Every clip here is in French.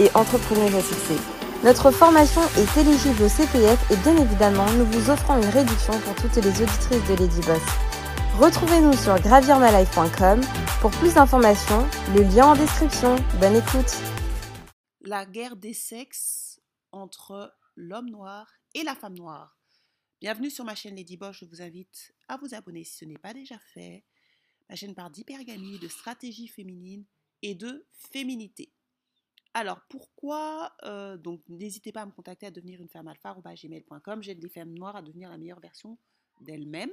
et entrepreneuse à. Notre formation est éligible au CPF et bien évidemment, nous vous offrons une réduction pour toutes les auditrices de Lady Boss. Retrouvez-nous sur gravirmalife.com pour plus d'informations, le lien en description. Bonne écoute. La guerre des sexes entre l'homme noir et la femme noire. Bienvenue sur ma chaîne Lady Boss, je vous invite à vous abonner si ce n'est pas déjà fait. Ma chaîne parle d'hypergamie, de stratégie féminine et de féminité. Alors pourquoi euh, Donc n'hésitez pas à me contacter à devenir une femme alpha gmail.com. J'aide les femmes noires à devenir la meilleure version d'elles-mêmes.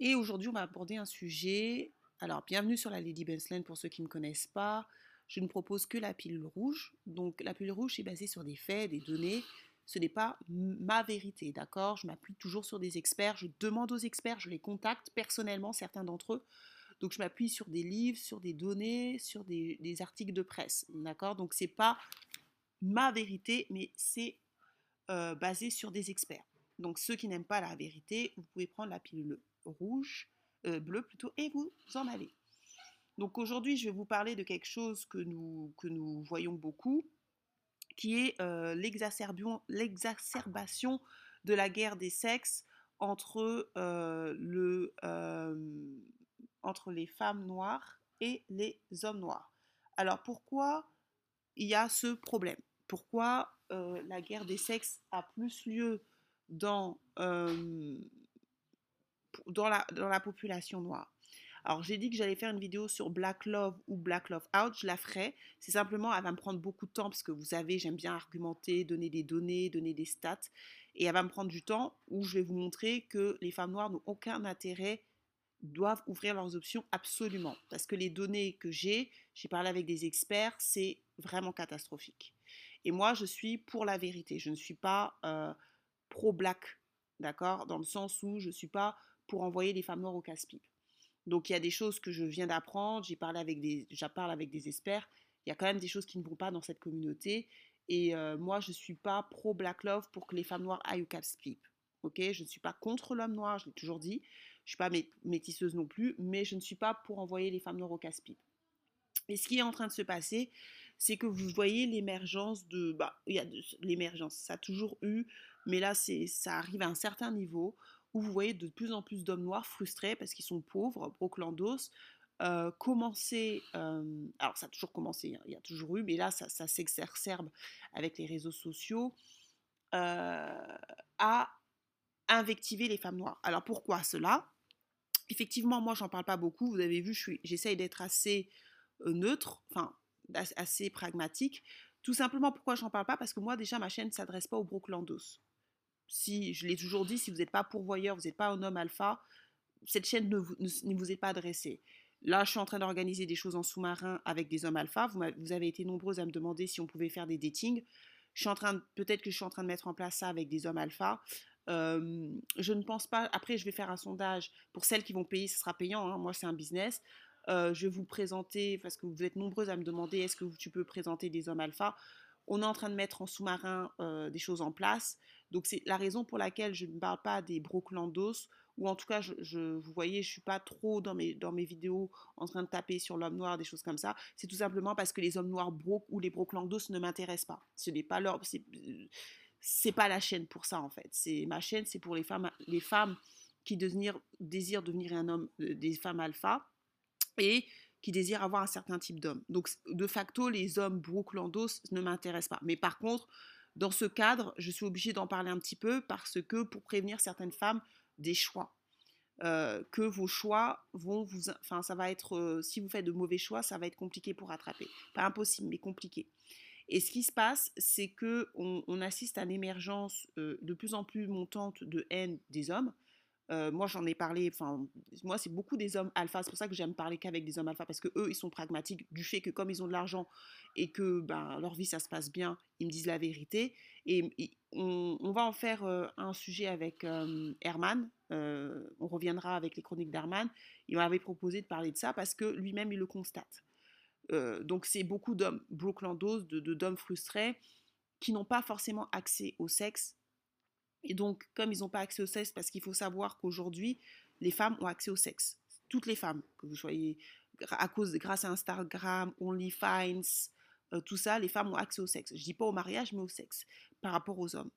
Et aujourd'hui, on va aborder un sujet. Alors, bienvenue sur la Lady Bensland pour ceux qui ne me connaissent pas. Je ne propose que la pilule rouge. Donc, la pilule rouge est basée sur des faits, des données. Ce n'est pas ma vérité, d'accord? Je m'appuie toujours sur des experts. Je demande aux experts, je les contacte personnellement, certains d'entre eux, donc je m'appuie sur des livres, sur des données, sur des, articles de presse. D'accord? Donc c'est pas ma vérité, mais c'est euh, basé sur des experts. Donc ceux qui n'aiment pas la vérité, vous pouvez prendre la pilule rouge, euh, bleue plutôt, et vous en allez. Donc aujourd'hui, je vais vous parler de quelque chose que nous, que nous voyons beaucoup, qui est euh, l'exacerbation de la guerre des sexes entre le entre les femmes noires et les hommes noirs. Alors pourquoi il y a ce problème? Pourquoi euh, la guerre des sexes a plus lieu dans, euh, dans, la, dans la population noire? Alors j'ai dit que j'allais faire une vidéo sur Black Love ou Black Love Out, je la ferai. C'est simplement, elle va me prendre beaucoup de temps parce que vous savez, j'aime bien argumenter, donner des données, donner des stats. Et elle va me prendre du temps où je vais vous montrer que les femmes noires n'ont aucun intérêt doivent ouvrir leurs options absolument. Parce que les données que j'ai, j'ai parlé avec des experts, c'est vraiment catastrophique. Et moi, je suis pour la vérité. Je ne suis pas euh, pro-black, d'accord? Dans le sens où je ne suis pas pour envoyer les femmes noires au casse-pipe. Donc il y a des choses que je viens d'apprendre, j'ai parlé avec des, parle avec des experts. Il y a quand même des choses qui ne vont pas dans cette communauté. Et euh, moi, je ne suis pas pro-black love pour que les femmes noires aillent au casse-pipe. Ok? Je ne suis pas contre l'homme noir, je l'ai toujours dit. Je suis pas métisseuse non plus, mais je ne suis pas pour envoyer les femmes noires au casse-pipe. Et ce qui est en train de se passer, c'est que vous voyez l'émergence de... Bah, il y a l'émergence, ça a toujours eu, mais là, ça arrive à un certain niveau où vous voyez de plus en plus d'hommes noirs frustrés parce qu'ils sont pauvres, broclandos, euh, commencer, euh, alors ça a toujours commencé, hein, il y a toujours eu, mais là ça, ça s'exacerbe avec les réseaux sociaux, euh, à invectiver les femmes noires. Alors pourquoi cela? Effectivement, moi, j'en parle pas beaucoup. Vous avez vu, j'essaye d'être assez euh, neutre, enfin, assez pragmatique. Tout simplement, pourquoi j'en parle pas? Parce que moi, déjà, ma chaîne ne s'adresse pas aux broclandos. Si, je l'ai toujours dit, si vous n'êtes pas pourvoyeur, vous n'êtes pas un homme alpha, cette chaîne ne vous, est pas adressée. Là, je suis en train d'organiser des choses en sous-marin avec des hommes alpha. Vous, avez été nombreux à me demander si on pouvait faire des datings. Peut-être que je suis en train de mettre en place ça avec des hommes alpha je ne pense pas. Après, je vais faire un sondage pour celles qui vont payer, ce sera payant. Hein, moi, c'est un business. je vais vous présenter, parce que vous êtes nombreuses à me demander est-ce que tu peux présenter des hommes alpha? On est en train de mettre en sous-marin des choses en place. Donc, c'est la raison pour laquelle je ne parle pas des broclandos, ou en tout cas, vous voyez, je ne suis pas trop dans mes, dans mes vidéos en train de taper sur l'homme noir, des choses comme ça. C'est tout simplement parce que les hommes noirs broc ou les broclandos ne m'intéressent pas. Ce n'est pas leur c'est pas la chaîne pour ça en fait. C'est ma chaîne, c'est pour les femmes, les femmes qui désirent devenir un homme, euh, des femmes alpha et qui désirent avoir un certain type d'homme. Donc de facto, les hommes brooklandos ne m'intéressent pas. Mais par contre, dans ce cadre, je suis obligée d'en parler un petit peu parce que pour prévenir certaines femmes des choix. Euh, que vos choix vont vous... Enfin, ça va être... Euh, si vous faites de mauvais choix, ça va être compliqué pour rattraper. Pas impossible, mais compliqué. Et ce qui se passe, c'est que on, assiste à l'émergence euh, de plus en plus montante de haine des hommes. Moi, j'en ai parlé, enfin, moi, c'est beaucoup des hommes alpha. C'est pour ça que j'aime parler qu'avec des hommes alpha, parce que eux, ils sont pragmatiques du fait que comme ils ont de l'argent et que ben, leur vie, ça se passe bien, ils me disent la vérité. Et, on, va en faire un sujet avec Herman. on reviendra avec les chroniques d'Herman. Il m'avait proposé de parler de ça parce que lui-même, il le constate. Donc, c'est beaucoup d'hommes brooklandos, de, d'hommes frustrés qui n'ont pas forcément accès au sexe et donc, comme ils n'ont pas accès au sexe, parce qu'il faut savoir qu'aujourd'hui, les femmes ont accès au sexe. Toutes les femmes, que vous soyez à cause, grâce à Instagram, OnlyFans, euh, tout ça, les femmes ont accès au sexe. Je dis pas au mariage, mais au sexe, par rapport aux hommes.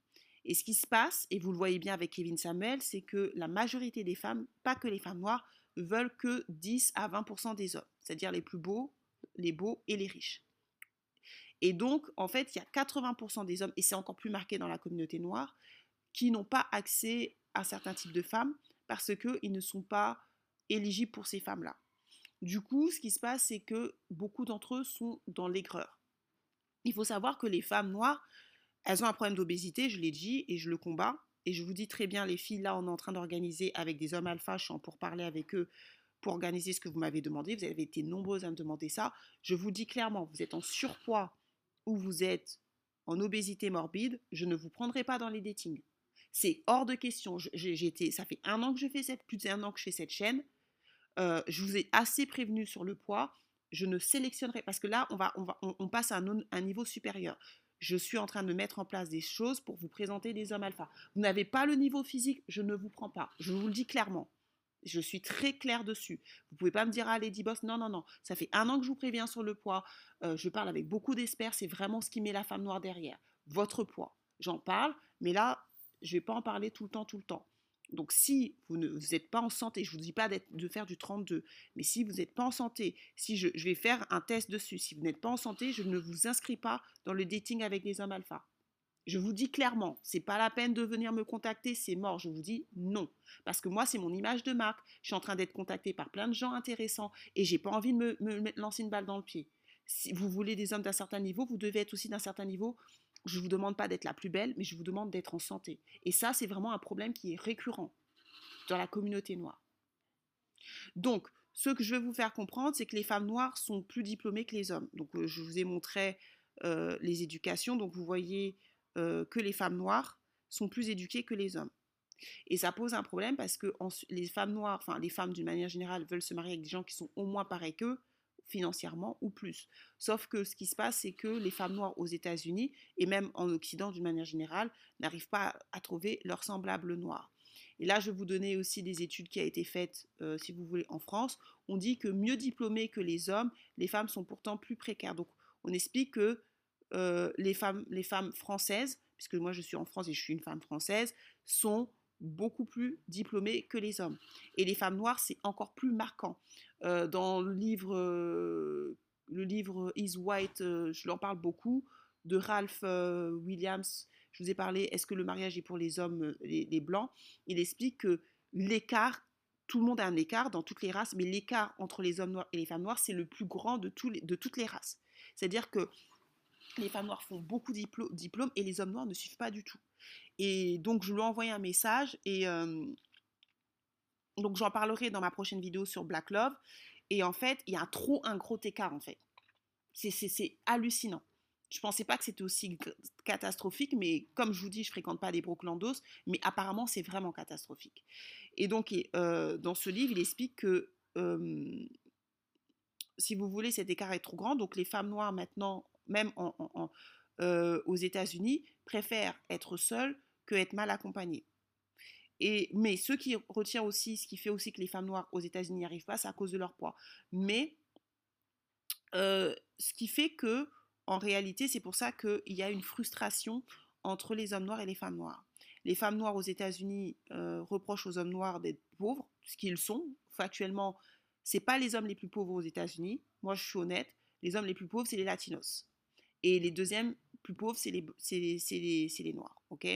Et ce qui se passe, et vous le voyez bien avec Kevin Samuel, c'est que la majorité des femmes, pas que les femmes noires, veulent que 10 à 20% des hommes, c'est-à-dire les plus beaux, les beaux et les riches. Et donc, en fait, il y a 80% des hommes, et c'est encore plus marqué dans la communauté noire, qui n'ont pas accès à certains types de femmes parce qu'ils ne sont pas éligibles pour ces femmes-là. Du coup, ce qui se passe, c'est que beaucoup d'entre eux sont dans l'aigreur. Il faut savoir que les femmes noires, elles ont un problème d'obésité, je l'ai dit, et je le combats. Et je vous dis très bien, les filles, là, on est en train d'organiser avec des hommes alpha, je pour parler avec eux, pour organiser ce que vous m'avez demandé. Vous avez été nombreuses à me demander ça. Je vous dis clairement, vous êtes en surpoids ou vous êtes en obésité morbide, je ne vous prendrai pas dans les datings. C'est hors de question. J'étais, ça fait un an que je fais cette, plus d'un an que je fais cette chaîne. Euh, je vous ai assez prévenu sur le poids. Je ne sélectionnerai parce que là, on va, on va, on, passe à un, niveau supérieur. Je suis en train de mettre en place des choses pour vous présenter des hommes alpha. Vous n'avez pas le niveau physique, je ne vous prends pas. Je vous le dis clairement. Je suis très claire dessus. Vous pouvez pas me dire, ah, Lady Boss, non, non, non. Ça fait un an que je vous préviens sur le poids. Euh, je parle avec beaucoup d'experts. C'est vraiment ce qui met la femme noire derrière. Votre poids. J'en parle, mais là, je ne vais pas en parler tout le temps, tout le temps. Donc si vous n'êtes pas en santé, je ne vous dis pas de faire du 32, mais si vous n'êtes pas en santé, si je, vais faire un test dessus, si vous n'êtes pas en santé, je ne vous inscris pas dans le dating avec les hommes alpha. Je vous dis clairement, c'est pas la peine de venir me contacter, c'est mort. Je vous dis non, parce que moi c'est mon image de marque. Je suis en train d'être contactée par plein de gens intéressants et j'ai pas envie de me, lancer une balle dans le pied. Si vous voulez des hommes d'un certain niveau, vous devez être aussi d'un certain niveau je ne vous demande pas d'être la plus belle, mais je vous demande d'être en santé. Et ça, c'est vraiment un problème qui est récurrent dans la communauté noire. Donc, ce que je veux vous faire comprendre, c'est que les femmes noires sont plus diplômées que les hommes. Donc, euh, je vous ai montré euh, les éducations. Donc, vous voyez euh, que les femmes noires sont plus éduquées que les hommes. Et ça pose un problème parce que les femmes noires, enfin les femmes d'une manière générale, veulent se marier avec des gens qui sont au moins pareils qu'eux, financièrement ou plus. Sauf que ce qui se passe, c'est que les femmes noires aux États-Unis et même en Occident d'une manière générale n'arrivent pas à trouver leur semblable noir. Et là, je vais vous donner aussi des études qui ont été faites, euh, si vous voulez, en France. On dit que mieux diplômées que les hommes, les femmes sont pourtant plus précaires. Donc, on explique que euh, les, femmes, les femmes françaises, puisque moi je suis en France et je suis une femme française, sont beaucoup plus diplômés que les hommes. Et les femmes noires, c'est encore plus marquant. Euh, dans le livre, euh, le livre Is White, je l'en parle beaucoup, de Ralph Williams, je vous ai parlé, est-ce que le mariage est pour les hommes, les, blancs? Il explique que l'écart, tout le monde a un écart dans toutes les races, mais l'écart entre les hommes noirs et les femmes noires, c'est le plus grand de, de toutes les races. C'est-à-dire que les femmes noires font beaucoup de diplômes et les hommes noirs ne suivent pas du tout. Et donc, je lui ai envoyé un message et euh, donc j'en parlerai dans ma prochaine vidéo sur Black Love. Et en fait, il y a trop un gros écart en fait. C'est hallucinant. Je pensais pas que c'était aussi catastrophique, mais comme je vous dis, je fréquente pas des Brooklandos, mais apparemment c'est vraiment catastrophique. Et donc, euh, dans ce livre, il explique que euh, si vous voulez, cet écart est trop grand. Donc, les femmes noires maintenant, même aux États-Unis, préfèrent être seules que être mal accompagnées. Et, mais ce qui retient aussi, ce qui fait aussi que les femmes noires aux États-Unis n'y arrivent pas, c'est à cause de leur poids. Mais euh, ce qui fait que, en réalité, c'est pour ça qu'il y a une frustration entre les hommes noirs et les femmes noires. Les femmes noires aux États-Unis euh, reprochent aux hommes noirs d'être pauvres, ce qu'ils sont. Factuellement, c'est pas les hommes les plus pauvres aux États-Unis. Moi, je suis honnête. Les hommes les plus pauvres, c'est les latinos. Et les deuxièmes plus pauvres, c'est les, les, les, noirs. ok?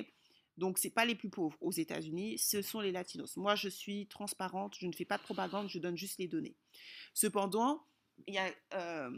Donc, ce pas les plus pauvres aux États-Unis, ce sont les latinos. Moi, je suis transparente, je ne fais pas de propagande, je donne juste les données. Cependant, il y a euh,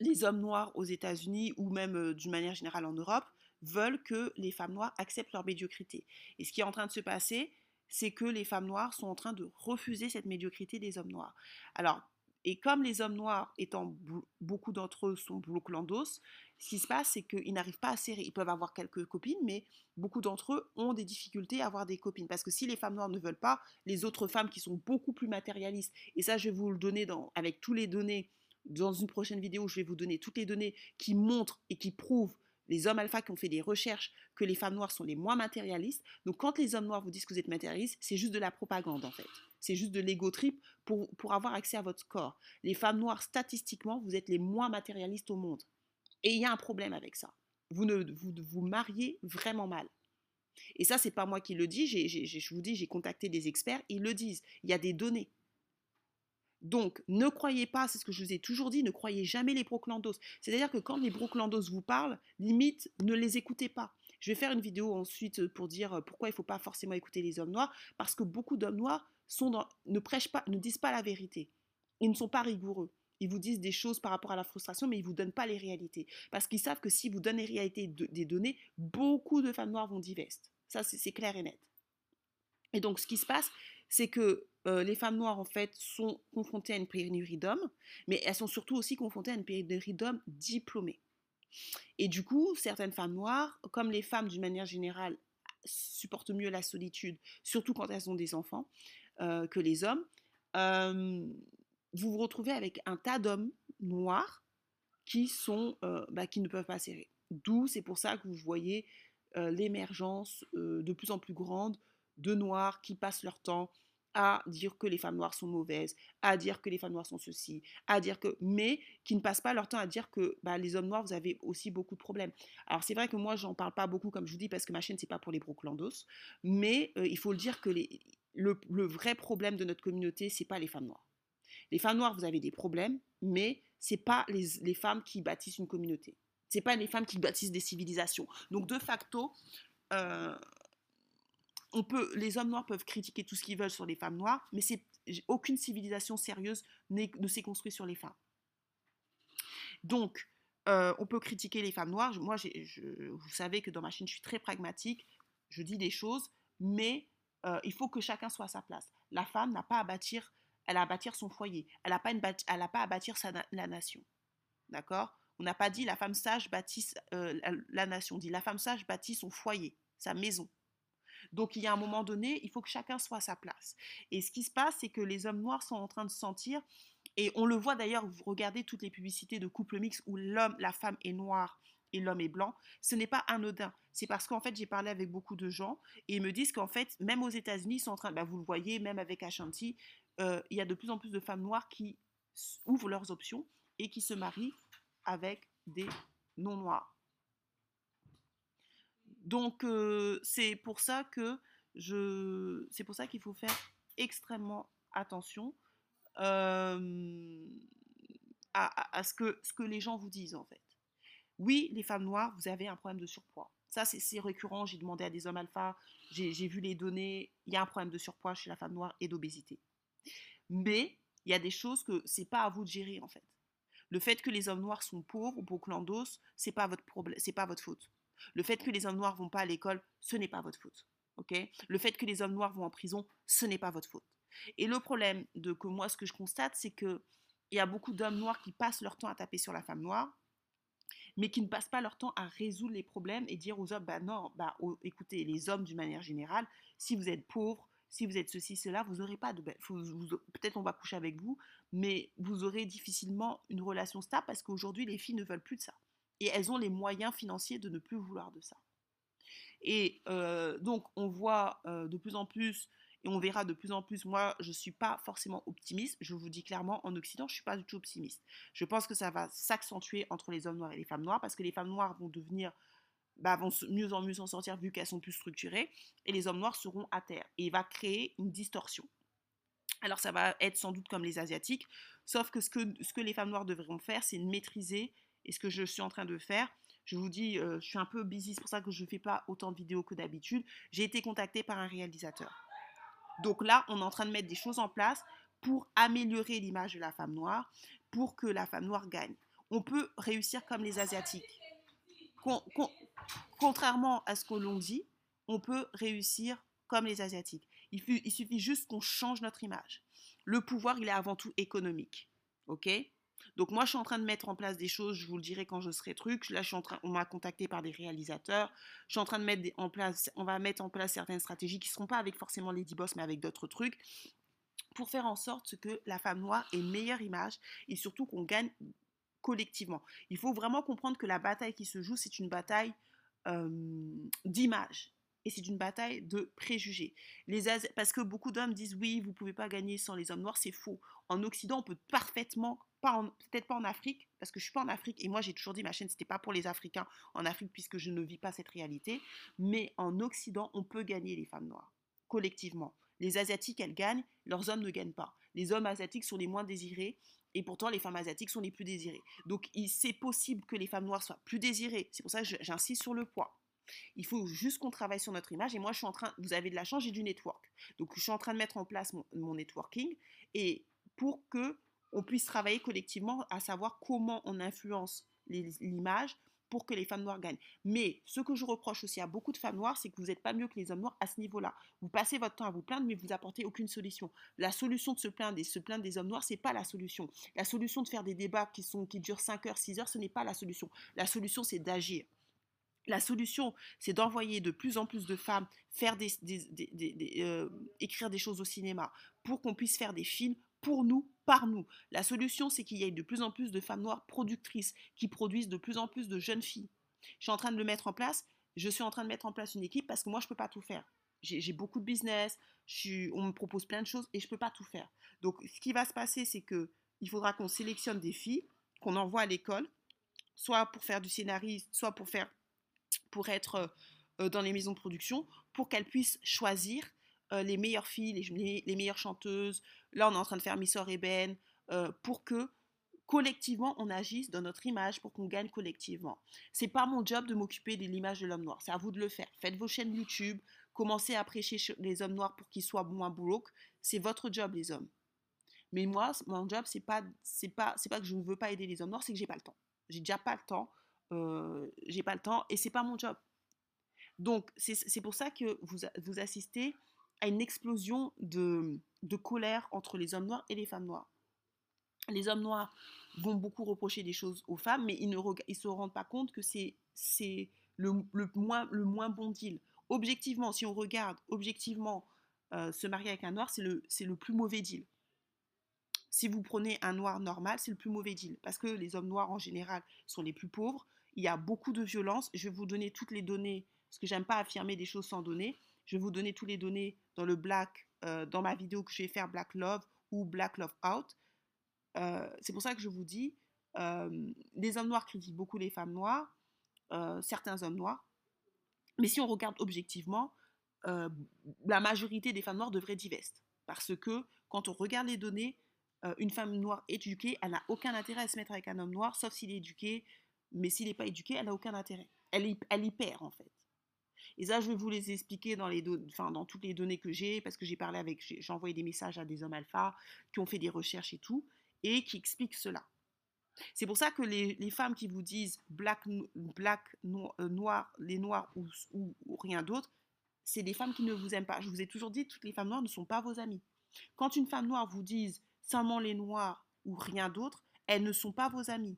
les hommes noirs aux États-Unis ou même euh, d'une manière générale en Europe veulent que les femmes noires acceptent leur médiocrité. Et ce qui est en train de se passer, c'est que les femmes noires sont en train de refuser cette médiocrité des hommes noirs. Alors, et comme les hommes noirs, étant beaucoup d'entre eux sont bloclandos, ce qui se passe, c'est qu'ils n'arrivent pas à serrer. Ils peuvent avoir quelques copines, mais beaucoup d'entre eux ont des difficultés à avoir des copines. Parce que si les femmes noires ne veulent pas, les autres femmes qui sont beaucoup plus matérialistes, et ça, je vais vous le donner avec tous les données, dans une prochaine vidéo, je vais vous donner toutes les données qui montrent et qui prouvent les hommes alpha qui ont fait des recherches que les femmes noires sont les moins matérialistes. Donc quand les hommes noirs vous disent que vous êtes matérialiste, c'est juste de la propagande en fait. C'est juste de l'ego trip pour, pour avoir accès à votre corps. Les femmes noires, statistiquement, vous êtes les moins matérialistes au monde. Et il y a un problème avec ça. Vous ne vous, mariez vraiment mal. Et ça, c'est pas moi qui le dis. je vous dis, j'ai contacté des experts, ils le disent. Il y a des données. Donc, ne croyez pas, c'est ce que je vous ai toujours dit, ne croyez jamais les broclandos. C'est-à-dire que quand les broclandos vous parlent, limite, ne les écoutez pas. Je vais faire une vidéo ensuite pour dire pourquoi il ne faut pas forcément écouter les hommes noirs, parce que beaucoup d'hommes noirs ne prêchent pas, ne disent pas la vérité. Ils ne sont pas rigoureux. Ils vous disent des choses par rapport à la frustration, mais ils ne vous donnent pas les réalités. Parce qu'ils savent que si vous donnez les réalités des données, beaucoup de femmes noires vont divester. Ça, c'est clair et net. Et donc, ce qui se passe, c'est que les femmes noires, en fait, sont confrontées à une pénurie d'hommes, mais elles sont surtout aussi confrontées à une pénurie d'hommes diplômés. Et du coup, certaines femmes noires, comme les femmes d'une manière générale, supportent mieux la solitude, surtout quand elles ont des enfants, que les hommes, vous vous retrouvez avec un tas d'hommes noirs qui, sont, bah, qui ne peuvent pas serrer. D'où, c'est pour ça que vous voyez l'émergence de plus en plus grande de noirs qui passent leur temps à dire que les femmes noires sont mauvaises, à dire que les femmes noires sont ceci, à dire que, mais qui ne passent pas leur temps à dire que bah, les hommes noirs, vous avez aussi beaucoup de problèmes. Alors c'est vrai que moi, j'en parle pas beaucoup, comme je vous dis, parce que ma chaîne, c'est pas pour les broclandos, mais euh, il faut le dire que les, le, vrai problème de notre communauté, c'est pas les femmes noires. Les femmes noires, vous avez des problèmes, mais c'est pas les, femmes qui bâtissent une communauté. C'est pas les femmes qui bâtissent des civilisations. Donc de facto, euh, on peut, les hommes noirs peuvent critiquer tout ce qu'ils veulent sur les femmes noires, mais c'est, aucune civilisation sérieuse ne s'est construite sur les femmes. Donc, euh, on peut critiquer les femmes noires. Moi, vous savez que dans ma chaîne, je suis très pragmatique. Je dis des choses, mais euh, il faut que chacun soit à sa place. La femme n'a pas à bâtir, elle a à bâtir son foyer. Elle n'a pas, pas à bâtir la nation. D'accord? On n'a pas dit la femme sage bâtit euh, la nation. On dit la femme sage bâtit son foyer, sa maison. Donc, il y a un moment donné, il faut que chacun soit à sa place. Et ce qui se passe, c'est que les hommes noirs sont en train de sentir, et on le voit d'ailleurs, vous regardez toutes les publicités de couples mixtes où l'homme, la femme est noire et l'homme est blanc, ce n'est pas anodin. C'est parce qu'en fait, j'ai parlé avec beaucoup de gens et ils me disent qu'en fait, même aux États-Unis, sont en train, bah, vous le voyez, même avec Ashanti, euh, il y a de plus en plus de femmes noires qui ouvrent leurs options et qui se marient avec des non-noirs. Donc c'est pour ça que je, c'est pour ça qu'il faut faire extrêmement attention à, ce, que, ce que les gens vous disent en fait. Oui, les femmes noires, vous avez un problème de surpoids. Ça, c'est récurrent. J'ai demandé à des hommes alpha, j'ai vu les données. Il y a un problème de surpoids chez la femme noire et d'obésité. Mais il y a des choses que c'est pas à vous de gérer en fait. Le fait que les hommes noirs sont pauvres ou clandos, c'est pas votre problème, c'est pas votre faute. Le fait que les hommes noirs vont pas à l'école, ce n'est pas votre faute. le fait que les hommes noirs vont en prison, ce n'est pas votre faute. Et le problème de que moi, ce que je constate, c'est que il y a beaucoup d'hommes noirs qui passent leur temps à taper sur la femme noire, mais qui ne passent pas leur temps à résoudre les problèmes et dire aux hommes, bah non, bah écoutez, les hommes d'une manière générale, si vous êtes pauvre, si vous êtes ceci, cela, vous n'aurez pas de... Peut-être on va coucher avec vous, mais vous aurez difficilement une relation stable parce qu'aujourd'hui, les filles ne veulent plus de ça et elles ont les moyens financiers de ne plus vouloir de ça. Et euh, donc, on voit euh, de plus en plus, et on verra de plus en plus, moi, je ne suis pas forcément optimiste, je vous dis clairement, en Occident, je ne suis pas du tout optimiste. Je pense que ça va s'accentuer entre les hommes noirs et les femmes noires, parce que les femmes noires vont devenir, bah, vont mieux en mieux s'en sortir vu qu'elles sont plus structurées, et les hommes noirs seront à terre. Et il va créer une distorsion. Alors ça va être sans doute comme les Asiatiques, sauf que ce que, les femmes noires devront faire, c'est maîtriser et ce que je suis en train de faire. Je vous dis, euh, je suis un peu busy, c'est pour ça que je ne fais pas autant de vidéos que d'habitude. J'ai été contactée par un réalisateur. Donc là, on est en train de mettre des choses en place pour améliorer l'image de la femme noire, pour que la femme noire gagne. On peut réussir comme les Asiatiques. contrairement à ce que l'on dit, on peut réussir comme les Asiatiques. Il, il suffit juste qu'on change notre image. Le pouvoir, il est avant tout économique. OK? Donc moi, je suis en train de mettre en place des choses, je vous le dirai quand je serai truc. Là, je suis en train, on m'a contacté par des réalisateurs. Je suis en train de mettre en place, on va mettre en place certaines stratégies qui ne seront pas avec forcément Lady Boss, mais avec d'autres trucs pour faire en sorte que la femme noire ait meilleure image et surtout qu'on gagne collectivement. Il faut vraiment comprendre que la bataille qui se joue, c'est une bataille d'image et c'est une bataille de préjugés. Les parce que beaucoup d'hommes disent oui, vous pouvez pas gagner sans les hommes noirs, c'est faux. En Occident, on peut parfaitement, peut-être pas en Afrique, parce que je suis pas en Afrique et moi j'ai toujours dit ma chaîne c'était pas pour les Africains en Afrique puisque je ne vis pas cette réalité, mais en Occident, on peut gagner les femmes noires collectivement. Les Asiatiques, elles gagnent, leurs hommes ne gagnent pas. Les hommes asiatiques sont les moins désirés et pourtant les femmes asiatiques sont les plus désirées. Donc c'est possible que les femmes noires soient plus désirées. C'est pour ça que j'insiste sur le poids. Il faut juste qu'on travaille sur notre image. Et moi, je suis en train, vous avez de la chance, j'ai du network. Donc, je suis en train de mettre en place mon, networking et pour que on puisse travailler collectivement à savoir comment on influence l'image pour que les femmes noires gagnent. Mais ce que je reproche aussi à beaucoup de femmes noires, c'est que vous n'êtes pas mieux que les hommes noirs à ce niveau-là. Vous passez votre temps à vous plaindre, mais vous apportez aucune solution. La solution de se plaindre et se plaindre des hommes noirs, c'est pas la solution. La solution de faire des débats qui, durent 5 heures, 6 heures, ce n'est pas la solution. La solution, c'est d'agir. La solution, c'est d'envoyer de plus en plus de femmes faire des, euh, écrire des choses au cinéma pour qu'on puisse faire des films pour nous, par nous. La solution, c'est qu'il y ait de plus en plus de femmes noires productrices qui produisent de plus en plus de jeunes filles. Je suis en train de le mettre en place. Je suis en train de mettre en place une équipe parce que moi, je ne peux pas tout faire. J'ai beaucoup de business, on me propose plein de choses et je ne peux pas tout faire. Donc, ce qui va se passer, c'est que il faudra qu'on sélectionne des filles, qu'on envoie à l'école, soit pour faire du scénariste, soit pour faire pour être euh, euh, dans les maisons de production, pour qu'elles puissent choisir euh, les meilleures filles, les, meilleures chanteuses. Là, on est en train de faire Missor Eben, pour que collectivement on agisse dans notre image pour qu'on gagne collectivement. C'est pas mon job de m'occuper de l'image de l'homme noir, c'est à vous de le faire. Faites vos chaînes YouTube, commencez à prêcher les hommes noirs pour qu'ils soient moins broke, c'est votre job les hommes. Mais moi, mon job c'est pas c'est pas c'est pas que je ne veux pas aider les hommes noirs, c'est que j'ai pas le temps. J'ai déjà pas le temps euh, j'ai pas le temps et c'est pas mon job. Donc c'est pour ça que vous, vous assistez à une explosion de, de colère entre les hommes noirs et les femmes noires. Les hommes noirs vont beaucoup reprocher des choses aux femmes, mais ils ne ils se rendent pas compte que c'est le, le, moins, le moins bon deal. Objectivement, si on regarde objectivement euh, se marier avec un noir, c'est le, le plus mauvais deal. Si vous prenez un noir normal, c'est le plus mauvais deal. Parce que les hommes noirs en général sont les plus pauvres, il y a beaucoup de violence. Je vais vous donner toutes les données, parce que j'aime pas affirmer des choses sans données. Je vais vous donner toutes les données dans le Black, euh, dans ma vidéo que je vais faire Black Love ou Black Love Out. Euh, c'est pour ça que je vous dis, euh, les hommes noirs critiquent beaucoup les femmes noires, certains hommes noirs. Mais si on regarde objectivement, la majorité des femmes noires devraient divester. Parce que quand on regarde les données, une femme noire éduquée, elle n'a aucun intérêt à se mettre avec un homme noir, sauf s'il est éduqué, mais s'il n'est pas éduqué, elle n'a aucun intérêt. Elle y, elle y perd, en fait. Et ça, je vais vous les expliquer dans, toutes les données que j'ai, parce que j'ai parlé avec, j'ai envoyé des messages à des hommes alpha qui ont fait des recherches et tout, et qui expliquent cela. C'est pour ça que les, femmes qui vous disent black, black euh, noir, les noirs ou, rien d'autre, c'est des femmes qui ne vous aiment pas. Je vous ai toujours dit, toutes les femmes noires ne sont pas vos amies. Quand une femme noire vous dise seulement les noirs ou rien d'autre, elles ne sont pas vos amies.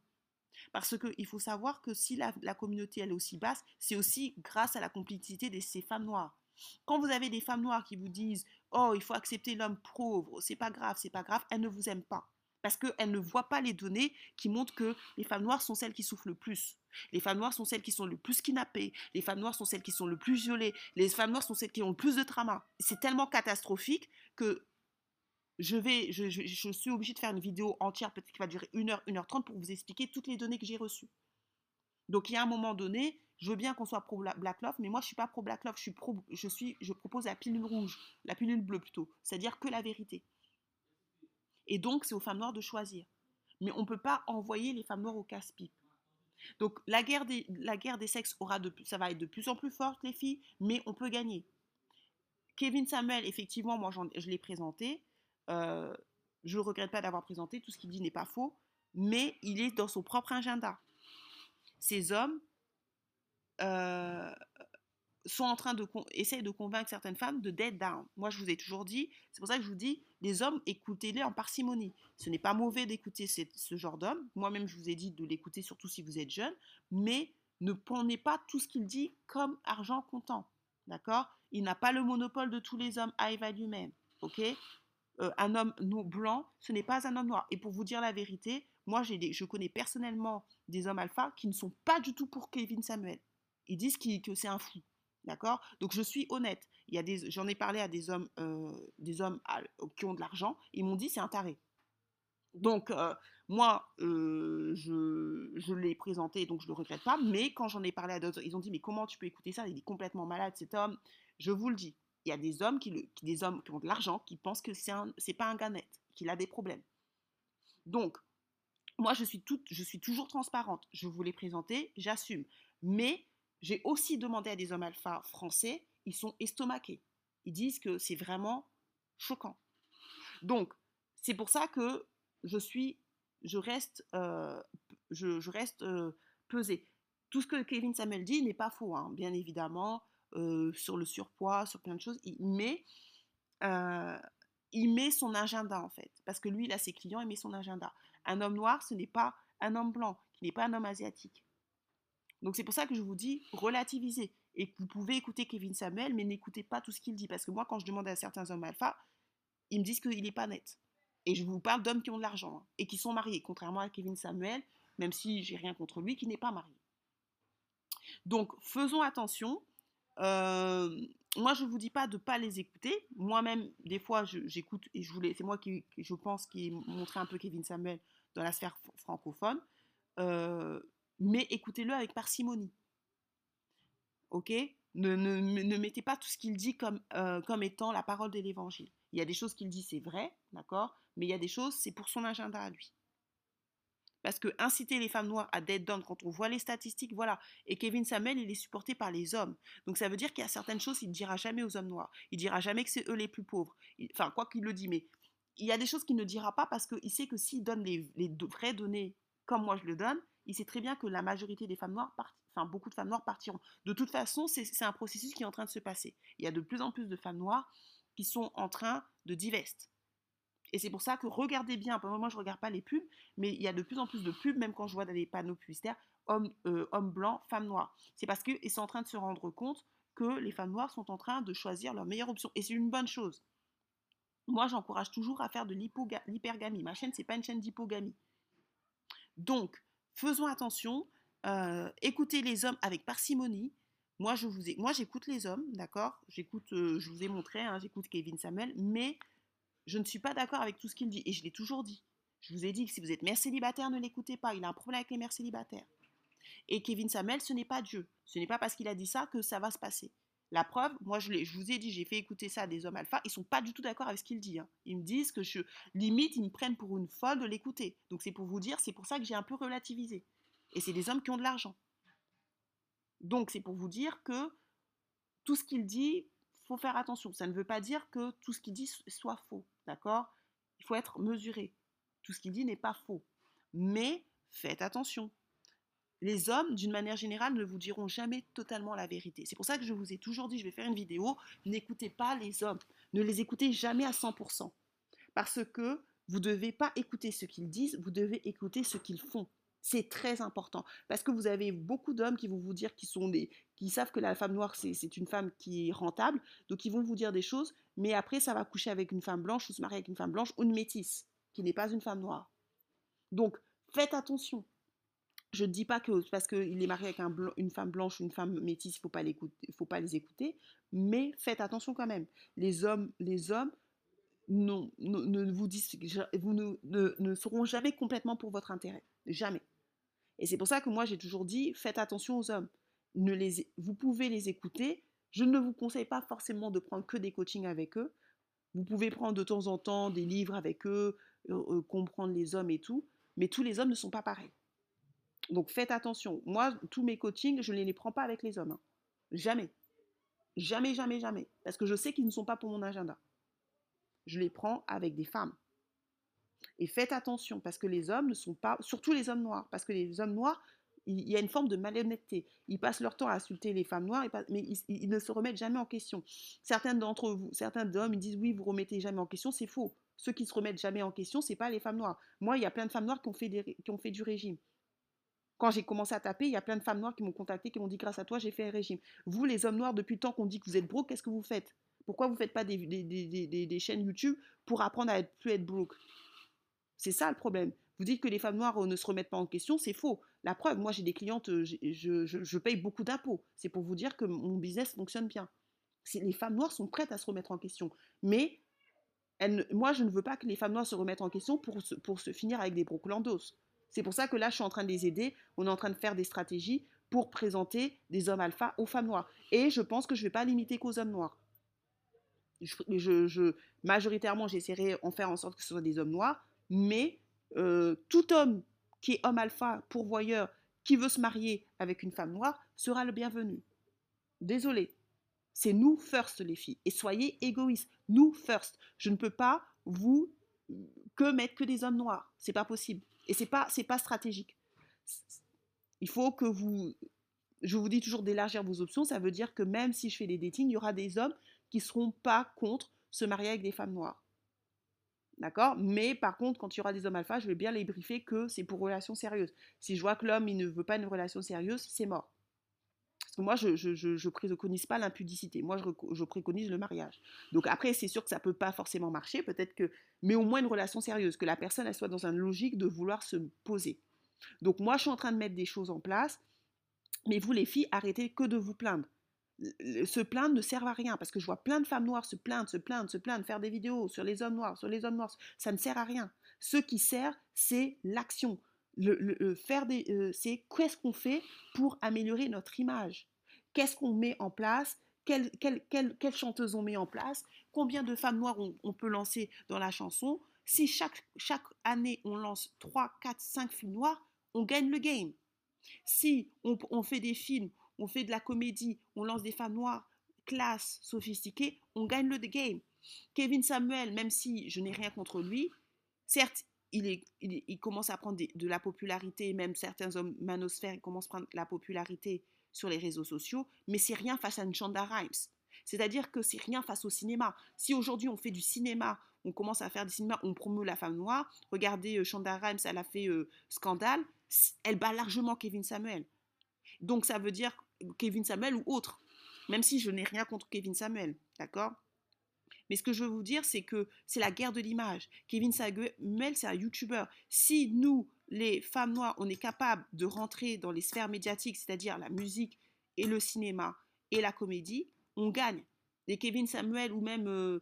Parce qu'il faut savoir que si la, communauté elle est aussi basse, c'est aussi grâce à la complicité de ces femmes noires. Quand vous avez des femmes noires qui vous disent Oh, il faut accepter l'homme pauvre, c'est pas grave, c'est pas grave, elles ne vous aiment pas. Parce qu'elles ne voient pas les données qui montrent que les femmes noires sont celles qui souffrent le plus. Les femmes noires sont celles qui sont le plus kidnappées. Les femmes noires sont celles qui sont le plus violées. Les femmes noires sont celles qui ont le plus de trauma. C'est tellement catastrophique que je, suis obligée de faire une vidéo entière, peut-être qui va durer 1 heure, 1 heure 30 pour vous expliquer toutes les données que j'ai reçues. Donc, il y a un moment donné, je veux bien qu'on soit pro Black Love, mais moi, je ne suis pas pro Black Love, je, suis je, propose la pilule rouge, la pilule bleue plutôt, c'est-à-dire que la vérité. Et donc, c'est aux femmes noires de choisir. Mais on ne peut pas envoyer les femmes noires au casse-pipe. Donc, la guerre, des, sexes aura ça va être de plus en plus forte, les filles, mais on peut gagner. Kevin Samuel, effectivement, moi, je l'ai présenté. Euh, je ne regrette pas d'avoir présenté, tout ce qu'il dit n'est pas faux, mais il est dans son propre agenda. Ces hommes, euh, sont en train de de convaincre certaines femmes de dead down. Moi, je vous ai toujours dit, c'est pour ça que je vous dis, les hommes, écoutez-les en parcimonie. Ce n'est pas mauvais d'écouter ce genre d'homme. Moi-même, je vous ai dit de l'écouter, surtout si vous êtes jeune, mais ne prenez pas tout ce qu'il dit comme argent comptant. D'accord? Il n'a pas le monopole de tous les hommes high value men. Ok? Euh, Un homme blanc, ce n'est pas un homme noir. Et pour vous dire la vérité, moi, je connais personnellement des hommes alpha qui ne sont pas du tout pour Kevin Samuel. Ils disent que c'est un fou. D'accord? Donc je suis honnête. Des, j'en ai parlé à des hommes, euh, des hommes qui ont de l'argent. Ils m'ont dit c'est un taré. Donc euh, moi, je, je l'ai présenté, donc je le regrette pas. Mais quand j'en ai parlé à d'autres, ils ont dit mais comment tu peux écouter ça? Il est complètement malade cet homme. Je vous le dis. Il y a des hommes qui, des hommes qui ont de l'argent qui pensent que c'est c'est pas un gars net, qu'il a des problèmes. Donc moi je suis toute, je suis toujours transparente. Je vous l'ai présenté, j'assume. Mais j'ai aussi demandé à des hommes alpha français, ils sont estomaqués. Ils disent que c'est vraiment choquant. Donc, c'est pour ça que je suis, je reste, euh, je, reste euh, pesé. Tout ce que Kevin Samuel dit n'est pas faux, hein, bien évidemment, euh, sur le surpoids, sur plein de choses. Il met, il met son agenda en fait, parce que lui, il a ses clients, il met son agenda. Un homme noir, ce n'est pas un homme blanc, qui n'est pas un homme asiatique. Donc c'est pour ça que je vous dis relativisez. Et vous pouvez écouter Kevin Samuel, mais n'écoutez pas tout ce qu'il dit. Parce que moi, quand je demande à certains hommes alpha, ils me disent qu'il n'est pas net. Et je vous parle d'hommes qui ont de l'argent hein, et qui sont mariés, contrairement à Kevin Samuel, même si j'ai rien contre lui, qui n'est pas marié. Donc faisons attention. Moi, je ne vous dis pas de ne pas les écouter. Moi-même, des fois, j'écoute et je voulais, c'est moi qui, je pense, qui ai montré un peu Kevin Samuel dans la sphère francophone. Mais écoutez-le avec parcimonie. Ok? Ne, ne, mettez pas tout ce qu'il dit comme, euh, comme étant la parole de l'évangile. Il y a des choses qu'il dit, c'est vrai, d'accord? Mais il y a des choses, c'est pour son agenda à lui. Parce que inciter les femmes noires à dead down, quand on voit les statistiques, voilà. Et Kevin Samuel, il est supporté par les hommes. Donc ça veut dire qu'il y a certaines choses, il ne dira jamais aux hommes noirs. Il dira jamais que c'est eux les plus pauvres. enfin, quoi qu'il le dit, mais il y a des choses qu'il ne dira pas parce qu'il sait que s'il donne les, les vraies données comme moi je le donne, il sait très bien que la majorité des femmes noires, enfin beaucoup de femmes noires partiront. De toute façon, c'est un processus qui est en train de se passer. Il y a de plus en plus de femmes noires qui sont en train de divest. Et c'est pour ça que regardez bien, moi je regarde pas les pubs, mais il y a de plus en plus de pubs, même quand je vois dans les panneaux publicitaires, hommes, euh, hommes blancs, femmes noires. C'est parce qu'ils sont en train de se rendre compte que les femmes noires sont en train de choisir leur meilleure option. Et c'est une bonne chose. Moi, j'encourage toujours à faire de l'hypergamie. Ma chaîne, c'est pas une chaîne d'hypogamie. Donc, faisons attention, euh, écoutez les hommes avec parcimonie. Moi, j'écoute les hommes, d'accord? J'écoute, euh, je vous ai montré, hein, j'écoute Kevin Samuel, mais je ne suis pas d'accord avec tout ce qu'il dit, et je l'ai toujours dit. Je vous ai dit que si vous êtes mère célibataire, ne l'écoutez pas. Il a un problème avec les mères célibataires. Et Kevin Samuel, ce n'est pas Dieu. Ce n'est pas parce qu'il a dit ça que ça va se passer. La preuve, moi je, vous ai dit, j'ai fait écouter ça à des hommes alpha, ils sont pas du tout d'accord avec ce qu'il dit. Hein. Ils me disent que je limite, ils me prennent pour une folle de l'écouter. Donc c'est pour vous dire, c'est pour ça que j'ai un peu relativisé. Et c'est des hommes qui ont de l'argent. Donc c'est pour vous dire que tout ce qu'il dit, faut faire attention. Ça ne veut pas dire que tout ce qu'il dit soit faux, d'accord? Il faut être mesuré. Tout ce qu'il dit n'est pas faux. Mais faites attention les hommes, d'une manière générale, ne vous diront jamais totalement la vérité. C'est pour ça que je vous ai toujours dit, je vais faire une vidéo, n'écoutez pas les hommes. Ne les écoutez jamais à 100%. Parce que vous ne devez pas écouter ce qu'ils disent, vous devez écouter ce qu'ils font. C'est très important. Parce que vous avez beaucoup d'hommes qui vont vous dire qu'ils sont des, qui savent que la femme noire, c'est une femme qui est rentable. Donc ils vont vous dire des choses, mais après, ça va coucher avec une femme blanche ou se marier avec une femme blanche ou une métisse, qui n'est pas une femme noire. Donc, faites attention. Je ne dis pas que parce qu'il est marié avec une femme blanche ou une femme métisse, il ne faut pas les écouter, mais faites attention quand même. Les hommes, les hommes non, ne, vous disent, vous ne, ne, seront jamais complètement pour votre intérêt. Jamais. Et c'est pour ça que moi j'ai toujours dit, faites attention aux hommes. Ne les, vous pouvez les écouter. Je ne vous conseille pas forcément de prendre que des coachings avec eux. Vous pouvez prendre de temps en temps des livres avec eux, euh, euh, comprendre les hommes et tout. Mais tous les hommes ne sont pas pareils. Donc faites attention. Moi, tous mes coachings, je ne les prends pas avec les hommes. Hein. Jamais. Jamais, jamais, jamais. Parce que je sais qu'ils ne sont pas pour mon agenda. Je les prends avec des femmes. Et faites attention, parce que les hommes ne sont pas, surtout les hommes noirs, parce que les hommes noirs, Il y a une forme de malhonnêteté. Ils passent leur temps à insulter les femmes noires, mais ils, ne se remettent jamais en question. Certains d'entre vous, certains hommes, ils disent oui, vous remettez jamais en question, c'est faux. Ceux qui se remettent jamais en question, c'est pas les femmes noires. Moi, il y a plein de femmes noires qui ont fait, qui ont fait du régime. Quand j'ai commencé à taper, il y a plein de femmes noires qui m'ont contacté, qui m'ont dit grâce à toi, j'ai fait un régime. Vous, les hommes noirs, depuis le temps qu'on dit que vous êtes broke, qu'est-ce que vous faites? Pourquoi vous ne faites pas des, des, chaînes YouTube pour apprendre à être, plus être broke? C'est ça le problème. Vous dites que les femmes noires euh, ne se remettent pas en question, c'est faux. La preuve, moi j'ai des clientes, euh, je, je, paye beaucoup d'impôts. C'est pour vous dire que mon business fonctionne bien. Les femmes noires sont prêtes à se remettre en question. Mais moi, je ne veux pas que les femmes noires se remettent en question pour se, finir avec des broclandos. C'est pour ça que là, je suis en train de les aider. On est en train de faire des stratégies pour présenter des hommes alpha aux femmes noires. Et je pense que je ne vais pas limiter qu'aux hommes noirs. Je, majoritairement, j'essaierai en faire en sorte que ce soit des hommes noirs, mais euh, tout homme qui est homme alpha, pourvoyeur, qui veut se marier avec une femme noire, sera le bienvenu. Désolé. C'est nous first, les filles. Et soyez égoïstes. Nous first. Je ne peux pas vous que mettre que des hommes noirs. C'est pas possible. Et c'est pas pas stratégique. Il faut que vous je vous dis toujours d'élargir vos options, ça veut dire que même si je fais des datings, il y aura des hommes qui ne seront pas contre se marier avec des femmes noires. D'accord? Mais par contre, quand il y aura des hommes alpha, je vais bien les briefer que c'est pour relation sérieuse. Si je vois que l'homme, il ne veut pas une relation sérieuse, c'est mort. Parce que moi, je ne préconise pas l'impudicité. Moi, je, je, préconise le mariage. Donc après, c'est sûr que ça ne peut pas forcément marcher, peut-être que, mais au moins une relation sérieuse, que la personne elle soit dans une logique de vouloir se poser. Donc moi, je suis en train de mettre des choses en place, mais vous les filles, arrêtez que de vous plaindre. Se plaindre ne sert à rien parce que je vois plein de femmes noires se plaindre, se plaindre, se plaindre, faire des vidéos sur les hommes noirs, sur les hommes noirs. Ça ne sert à rien. Ce qui sert, c'est l'action le, faire des, euh, c'est qu'est-ce qu'on fait pour améliorer notre image? Qu'est-ce qu'on met en place? Quelle, quelle, chanteuse on met en place? Combien de femmes noires on, peut lancer dans la chanson? Si chaque, chaque année on lance 3, 4, 5 films noirs, on gagne le game. Si on fait des films, on fait de la comédie, on lance des femmes noires, classe, sophistiquées, on gagne le game. Kevin Samuel, même si je n'ai rien contre lui, certes, il, commence à prendre de la popularité, même certains hommes manosphères commencent à prendre la popularité sur les réseaux sociaux, mais c'est rien face à une Shonda Rhimes. C'est-à-dire que c'est rien face au cinéma. Si aujourd'hui on fait du cinéma, on commence à faire du cinéma, on promeut la femme noire, regardez euh, Shonda Rhimes, elle a fait euh, Scandale, elle bat largement Kevin Samuel. Donc ça veut dire Kevin Samuel ou autre, même si je n'ai rien contre Kevin Samuel, d'accord? Mais ce que je veux vous dire, c'est que c'est la guerre de l'image. Kevin Samuel, c'est un YouTuber. Si nous, les femmes noires, on est capable de rentrer dans les sphères médiatiques, c'est-à-dire la musique et le cinéma et la comédie, on gagne. Des Kevin Samuel ou même euh,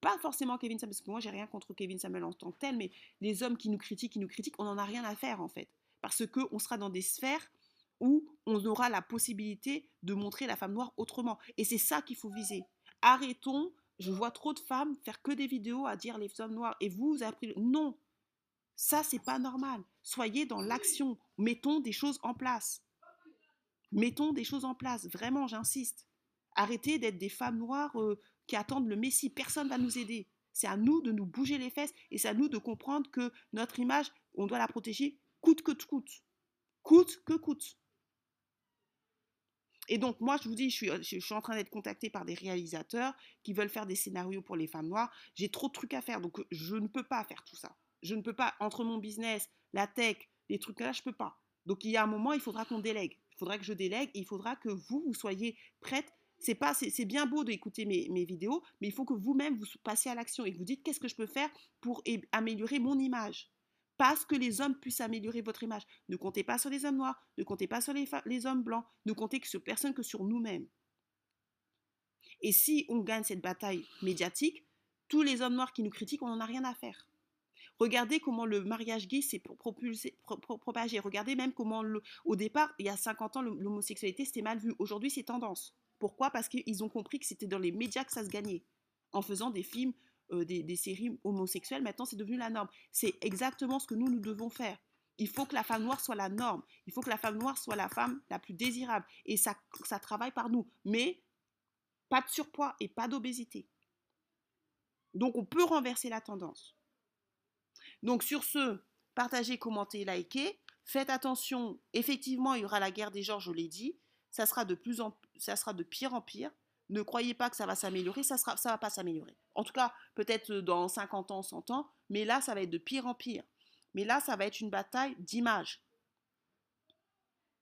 pas forcément Kevin Samuel, parce que moi j'ai rien contre Kevin Samuel en tant que tel, mais les hommes qui nous critiquent, qui nous critiquent, on n'en a rien à faire en fait, parce que on sera dans des sphères où on aura la possibilité de montrer la femme noire autrement. Et c'est ça qu'il faut viser. Arrêtons je vois trop de femmes faire que des vidéos à dire les hommes noirs et vous, vous avez pris... Non, ça, c'est pas normal. Soyez dans l'action. Mettons des choses en place. Mettons des choses en place. Vraiment, j'insiste. Arrêtez d'être des femmes noires euh, qui attendent le Messie. Personne ne va nous aider. C'est à nous de nous bouger les fesses et c'est à nous de comprendre que notre image, on doit la protéger coûte que coûte. Coûte que coûte. Et donc, moi, je vous dis, je suis, en train d'être contactée par des réalisateurs qui veulent faire des scénarios pour les femmes noires. J'ai trop de trucs à faire, donc je ne peux pas faire tout ça. Je ne peux pas, entre mon business, la tech, les trucs là, je ne peux pas. Donc, il y a un moment, il faudra qu'on délègue. Il faudra que je délègue et il faudra que vous, vous soyez prête. C'est pas, c'est bien beau d'écouter mes, mes, vidéos, mais il faut que vous-même vous passiez à l'action et que vous dites qu'est-ce que je peux faire pour améliorer mon image? Parce que les hommes puissent améliorer votre image. Ne comptez pas sur les hommes noirs, ne comptez pas sur les, hommes blancs, ne comptez que sur personne que sur nous-mêmes. Et si on gagne cette bataille médiatique, tous les hommes noirs qui nous critiquent, on n'en a rien à faire. Regardez comment le mariage gay s'est propagé. Regardez même comment, au départ, il y a 50 ans, l'homosexualité, c'était mal vu. Aujourd'hui, c'est tendance. Pourquoi? Parce qu'ils ont compris que c'était dans les médias que ça se gagnait. En faisant des films euh, des, séries homosexuelles, maintenant c'est devenu la norme. C'est exactement ce que nous, nous devons faire. Il faut que la femme noire soit la norme. Il faut que la femme noire soit la femme la plus désirable. Et ça, ça travaille par nous. Mais pas de surpoids et pas d'obésité. Donc on peut renverser la tendance. Donc sur ce, partagez, commentez, likez. Faites attention, effectivement, il y aura la guerre des genres, je l'ai dit. Ça sera de plus en ça sera de pire en pire. Ne croyez pas que ça va s'améliorer, ça ne ça va pas s'améliorer. En tout cas, peut-être dans 50 ans, 100 ans, mais là, ça va être de pire en pire. Mais là, ça va être une bataille d'image.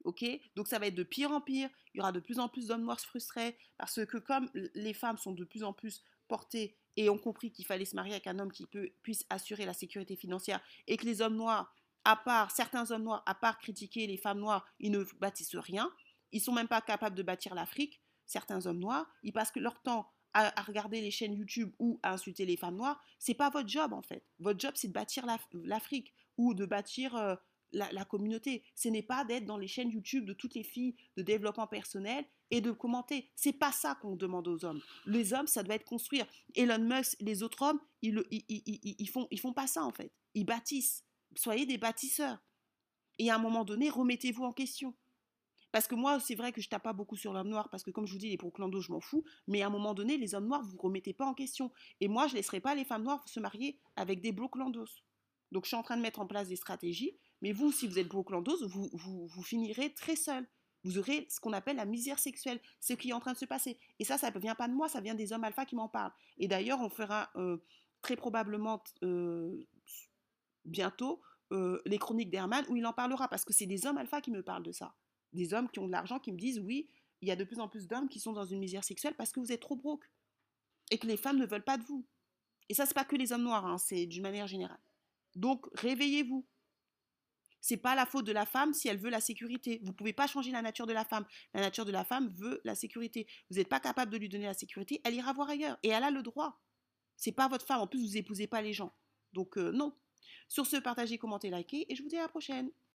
Ok? Donc ça va être de pire en pire. Il y aura de plus en plus d'hommes noirs frustrés parce que comme les femmes sont de plus en plus portées et ont compris qu'il fallait se marier avec un homme qui puisse assurer la sécurité financière et que les hommes noirs, à part certains hommes noirs, à part critiquer les femmes noires, ils ne bâtissent rien. Ils sont même pas capables de bâtir l'Afrique. Certains hommes noirs, ils passent leur temps à, regarder les chaînes YouTube ou à insulter les femmes noires. C'est pas votre job en fait. Votre job c'est de bâtir l'Afrique ou de bâtir euh, la, communauté. Ce n'est pas d'être dans les chaînes YouTube de toutes les filles de développement personnel et de commenter. C'est pas ça qu'on demande aux hommes. Les hommes, ça doit être construire. Elon Musk, les autres hommes, ils, ils, font, ils font pas ça en fait. Ils bâtissent. Soyez des bâtisseurs. Et à un moment donné, remettez-vous en question. Parce que moi, c'est vrai que je tape pas beaucoup sur l'homme noir, parce que comme je vous dis, les proclandos, je m'en fous. Mais à un moment donné, les hommes noirs, vous ne remettez pas en question. Et moi, je ne laisserai pas les femmes noires se marier avec des broclandos. Donc, je suis en train de mettre en place des stratégies. Mais vous, si vous êtes broclandos, vous, vous, finirez très seul. Vous aurez ce qu'on appelle la misère sexuelle, ce qui est en train de se passer. Et ça, ça ne vient pas de moi, ça vient des hommes alpha qui m'en parlent. Et d'ailleurs, on fera euh, très probablement euh, bientôt euh, les chroniques d'Herman où il en parlera, parce que c'est des hommes alpha qui me parlent de ça. Des hommes qui ont de l'argent qui me disent oui, il y a de plus en plus d'hommes qui sont dans une misère sexuelle parce que vous êtes trop broke et que les femmes ne veulent pas de vous. Et ça, c'est pas que les hommes noirs, hein, c'est d'une manière générale. Donc, réveillez-vous. C'est pas la faute de la femme si elle veut la sécurité. Vous pouvez pas changer la nature de la femme. La nature de la femme veut la sécurité. Vous n'êtes pas capable de lui donner la sécurité, elle ira voir ailleurs et elle a le droit. C'est pas votre femme. En plus, vous épousez pas les gens. Donc euh, non. Sur ce, partagez, commentez, likez et je vous dis à la prochaine.